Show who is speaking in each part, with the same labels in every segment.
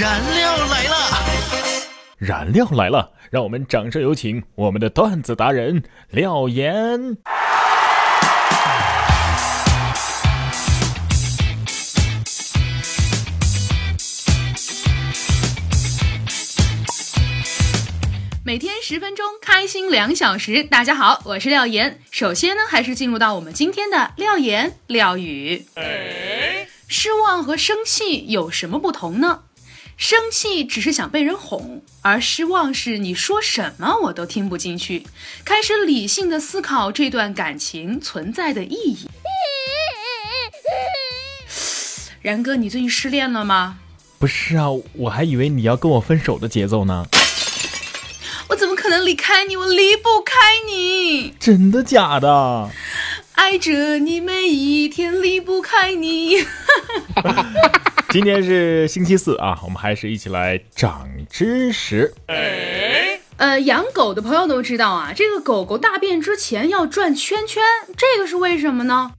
Speaker 1: 燃料来了，
Speaker 2: 燃料来了，让我们掌声有请我们的段子达人廖岩。
Speaker 3: 每天十分钟，开心两小时。大家好，我是廖岩。首先呢，还是进入到我们今天的廖岩廖语。失望和生气有什么不同呢？生气只是想被人哄，而失望是你说什么我都听不进去，开始理性的思考这段感情存在的意义。然哥，你最近失恋了吗？
Speaker 2: 不是啊，我还以为你要跟我分手的节奏呢。
Speaker 3: 我怎么可能离开你？我离不开你。
Speaker 2: 真的假的？
Speaker 3: 爱着你每一天，离不开你。
Speaker 2: 今天是星期四啊，我们还是一起来长知识。
Speaker 3: 呃，养狗的朋友都知道啊，这个狗狗大便之前要转圈圈，这个是为什么呢？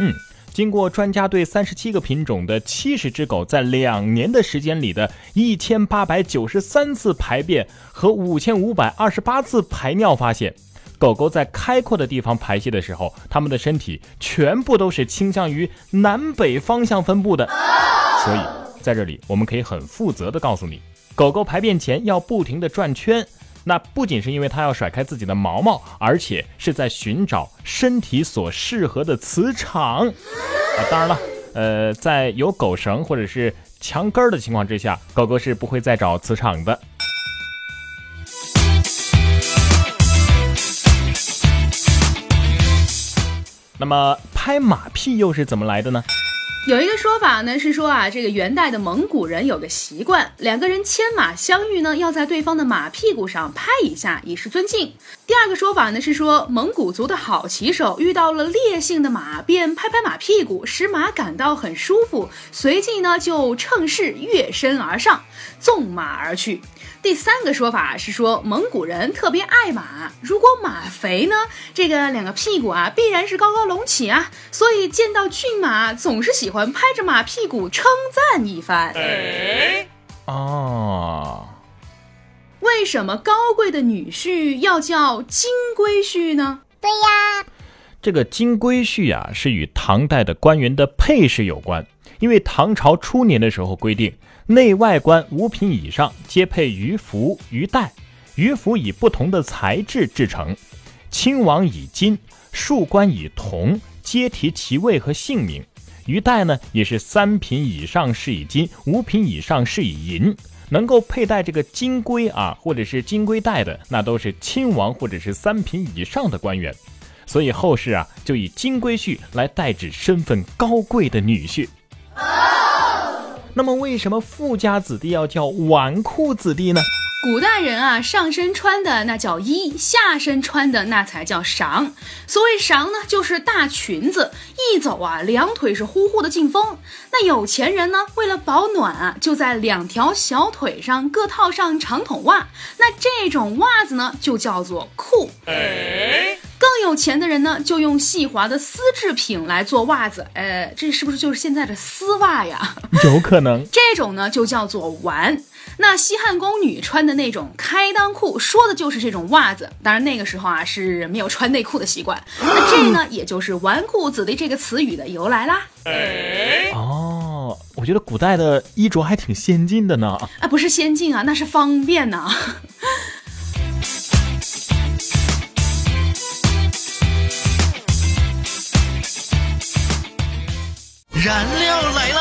Speaker 2: 嗯。经过专家对三十七个品种的七十只狗在两年的时间里的一千八百九十三次排便和五千五百二十八次排尿发现，狗狗在开阔的地方排泄的时候，它们的身体全部都是倾向于南北方向分布的。所以在这里，我们可以很负责的告诉你，狗狗排便前要不停的转圈。那不仅是因为它要甩开自己的毛毛，而且是在寻找身体所适合的磁场。啊，当然了，呃，在有狗绳或者是墙根儿的情况之下，狗狗是不会再找磁场的。那么拍马屁又是怎么来的呢？
Speaker 3: 有一个说法呢，是说啊，这个元代的蒙古人有个习惯，两个人牵马相遇呢，要在对方的马屁股上拍一下，以示尊敬。第二个说法呢，是说蒙古族的好骑手遇到了烈性的马，便拍拍马屁股，使马感到很舒服，随即呢就乘势跃身而上，纵马而去。第三个说法是说蒙古人特别爱马，如果马肥呢，这个两个屁股啊必然是高高隆起啊，所以见到骏马总是喜欢拍着马屁股称赞一番。
Speaker 2: 哎哦，
Speaker 3: 为什么高贵的女婿要叫金龟婿呢？
Speaker 4: 对呀，
Speaker 2: 这个金龟婿啊是与唐代的官员的配饰有关，因为唐朝初年的时候规定。内外官五品以上皆配鱼服、鱼带，鱼服以不同的材质制成，亲王以金，庶官以铜，皆提其位和姓名。于带呢，也是三品以上是以金，五品以上是以银。能够佩戴这个金龟啊，或者是金龟带的，那都是亲王或者是三品以上的官员。所以后世啊，就以金龟婿来代指身份高贵的女婿。那么，为什么富家子弟要叫纨绔子弟呢？
Speaker 3: 古代人啊，上身穿的那叫衣，下身穿的那才叫裳。所谓裳呢，就是大裙子，一走啊，两腿是呼呼的劲风。那有钱人呢，为了保暖啊，就在两条小腿上各套上长筒袜。那这种袜子呢，就叫做裤。更有钱的人呢，就用细滑的丝制品来做袜子。呃，这是不是就是现在的丝袜呀？
Speaker 2: 有可能。
Speaker 3: 这种呢，就叫做纨。那西汉宫女穿的那种开裆裤，说的就是这种袜子。当然那个时候啊是没有穿内裤的习惯。那这呢，也就是纨绔子弟这个词语的由来啦。
Speaker 2: 哦，我觉得古代的衣着还挺先进的呢。
Speaker 3: 啊，不是先进啊，那是方便呐。
Speaker 1: 燃料来了。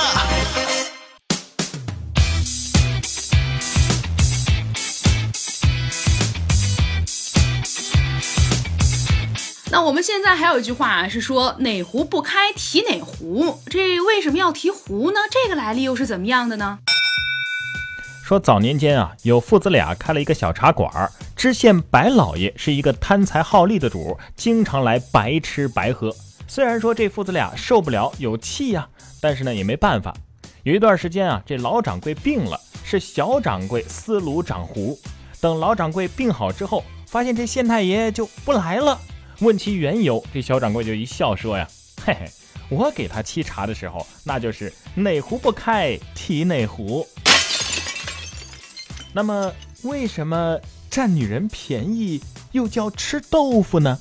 Speaker 3: 那我们现在还有一句话是说哪壶不开提哪壶，这为什么要提壶呢？这个来历又是怎么样的呢？
Speaker 2: 说早年间啊，有父子俩开了一个小茶馆，知县白老爷是一个贪财好利的主，经常来白吃白喝。虽然说这父子俩受不了，有气呀，但是呢也没办法。有一段时间啊，这老掌柜病了，是小掌柜司炉掌壶。等老掌柜病好之后，发现这县太爷就不来了。问其缘由，这小掌柜就一笑说呀：“嘿嘿，我给他沏茶的时候，那就是哪壶不开提哪壶。”那么，为什么占女人便宜又叫吃豆腐呢？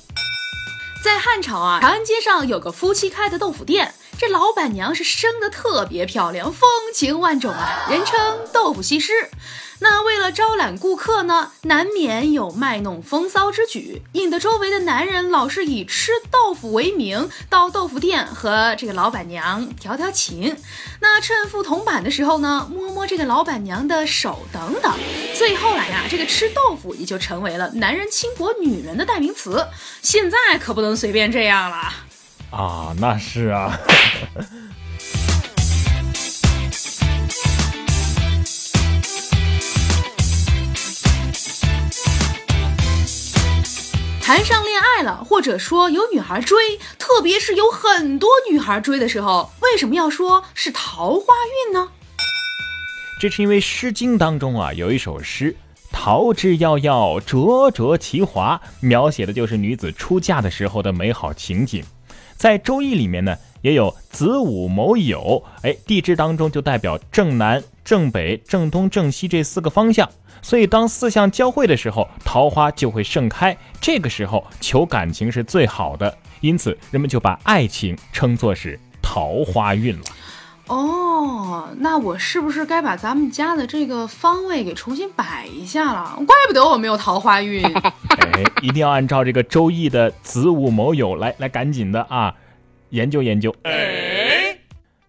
Speaker 3: 在汉朝啊，长安街上有个夫妻开的豆腐店，这老板娘是生的特别漂亮，风情万种啊，人称豆腐西施。那为了招揽顾客呢，难免有卖弄风骚之举，引得周围的男人老是以吃豆腐为名到豆腐店和这个老板娘调调情。那趁付铜板的时候呢，摸摸这个老板娘的手等等。所以后来呀，这个吃豆腐也就成为了男人轻薄女人的代名词。现在可不能随便这样了
Speaker 2: 啊！那是啊。
Speaker 3: 谈上恋爱了，或者说有女孩追，特别是有很多女孩追的时候，为什么要说是桃花运呢？
Speaker 2: 这是因为《诗经》当中啊有一首诗“桃之夭夭，灼灼其华”，描写的就是女子出嫁的时候的美好情景。在《周易》里面呢，也有子午卯酉，哎，地支当中就代表正南、正北、正东、正西这四个方向。所以，当四象交汇的时候，桃花就会盛开。这个时候求感情是最好的，因此人们就把爱情称作是桃花运了。
Speaker 3: 哦，那我是不是该把咱们家的这个方位给重新摆一下了？怪不得我没有桃花运。
Speaker 2: 哎，一定要按照这个周易的子午卯酉来，来赶紧的啊，研究研究。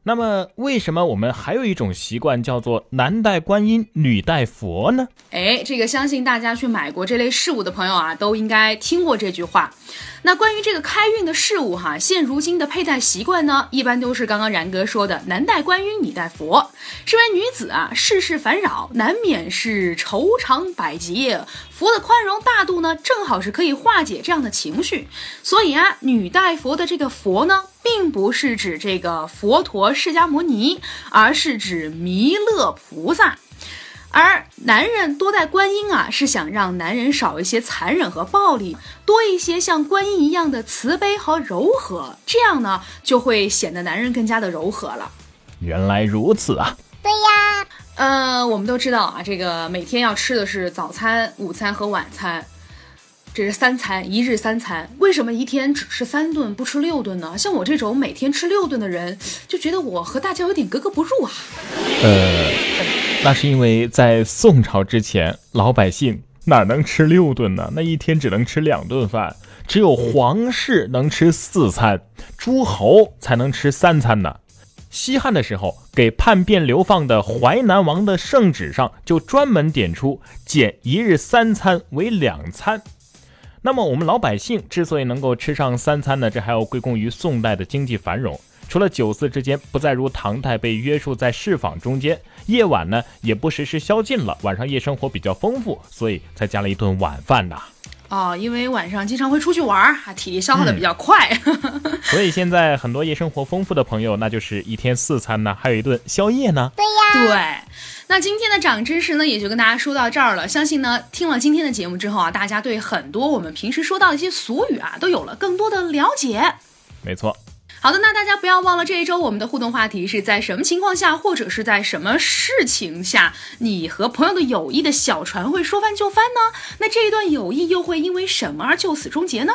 Speaker 2: 那么，为什么我们还有一种习惯叫做男戴观音，女戴佛呢？
Speaker 3: 哎，这个相信大家去买过这类事物的朋友啊，都应该听过这句话。那关于这个开运的事物哈，现如今的佩戴习惯呢，一般都是刚刚然哥说的男戴观音，女戴佛。身为女子啊，世事烦扰，难免是愁肠百结。佛的宽容大度呢，正好是可以化解这样的情绪。所以啊，女戴佛的这个佛呢。并不是指这个佛陀释迦牟尼，而是指弥勒菩萨。而男人多戴观音啊，是想让男人少一些残忍和暴力，多一些像观音一样的慈悲和柔和。这样呢，就会显得男人更加的柔和了。
Speaker 2: 原来如此啊！
Speaker 3: 对呀，呃，我们都知道啊，这个每天要吃的是早餐、午餐和晚餐。这是三餐，一日三餐。为什么一天只吃三顿，不吃六顿呢？像我这种每天吃六顿的人，就觉得我和大家有点格格不入啊。
Speaker 2: 呃，那是因为在宋朝之前，老百姓哪能吃六顿呢？那一天只能吃两顿饭，只有皇室能吃四餐，诸侯才能吃三餐呢。西汉的时候，给叛变流放的淮南王的圣旨上就专门点出，减一日三餐为两餐。那么我们老百姓之所以能够吃上三餐呢，这还要归功于宋代的经济繁荣。除了酒肆之间不再如唐代被约束在市坊中间，夜晚呢也不时时宵禁了，晚上夜生活比较丰富，所以才加了一顿晚饭呐。
Speaker 3: 哦，因为晚上经常会出去玩儿，体力消耗的比较快。
Speaker 2: 所以现在很多夜生活丰富的朋友，那就是一天四餐呢，还有一顿宵夜呢。
Speaker 3: 对呀，对。那今天的长知识呢，也就跟大家说到这儿了。相信呢，听了今天的节目之后啊，大家对很多我们平时说到的一些俗语啊，都有了更多的了解。
Speaker 2: 没错。
Speaker 3: 好的，那大家不要忘了这一周我们的互动话题是在什么情况下，或者是在什么事情下，你和朋友的友谊的小船会说翻就翻呢？那这一段友谊又会因为什么而就此终结呢？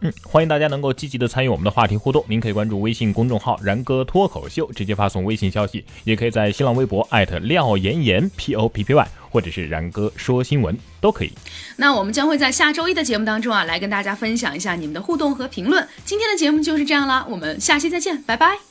Speaker 2: 嗯，欢迎大家能够积极的参与我们的话题互动。您可以关注微信公众号“然哥脱口秀”，直接发送微信消息；也可以在新浪微博艾特廖岩岩 P O P P Y，或者是然哥说新闻都可以。
Speaker 3: 那我们将会在下周一的节目当中啊，来跟大家分享一下你们的互动和评论。今天的节目就是这样啦，我们下期再见，拜拜。